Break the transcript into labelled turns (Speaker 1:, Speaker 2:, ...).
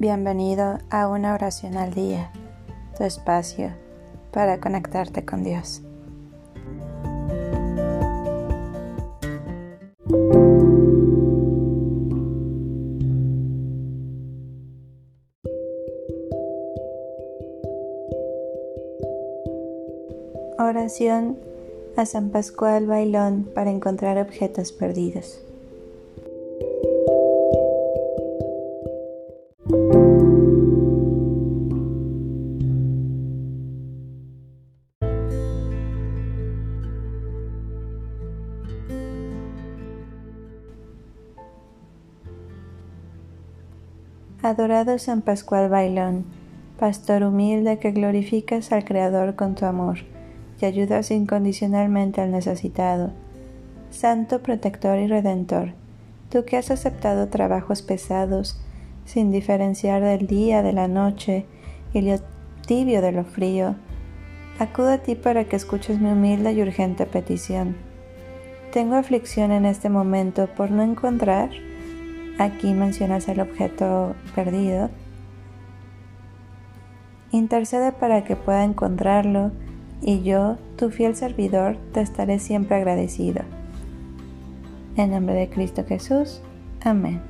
Speaker 1: Bienvenido a una oración al día, tu espacio para conectarte con Dios. Oración a San Pascual Bailón para encontrar objetos perdidos. Adorado San Pascual Bailón, pastor humilde que glorificas al Creador con tu amor y ayudas incondicionalmente al necesitado. Santo protector y redentor, tú que has aceptado trabajos pesados, sin diferenciar del día de la noche y lo tibio de lo frío, acudo a ti para que escuches mi humilde y urgente petición. Tengo aflicción en este momento por no encontrar Aquí mencionas el objeto perdido. Intercede para que pueda encontrarlo y yo, tu fiel servidor, te estaré siempre agradecido. En nombre de Cristo Jesús. Amén.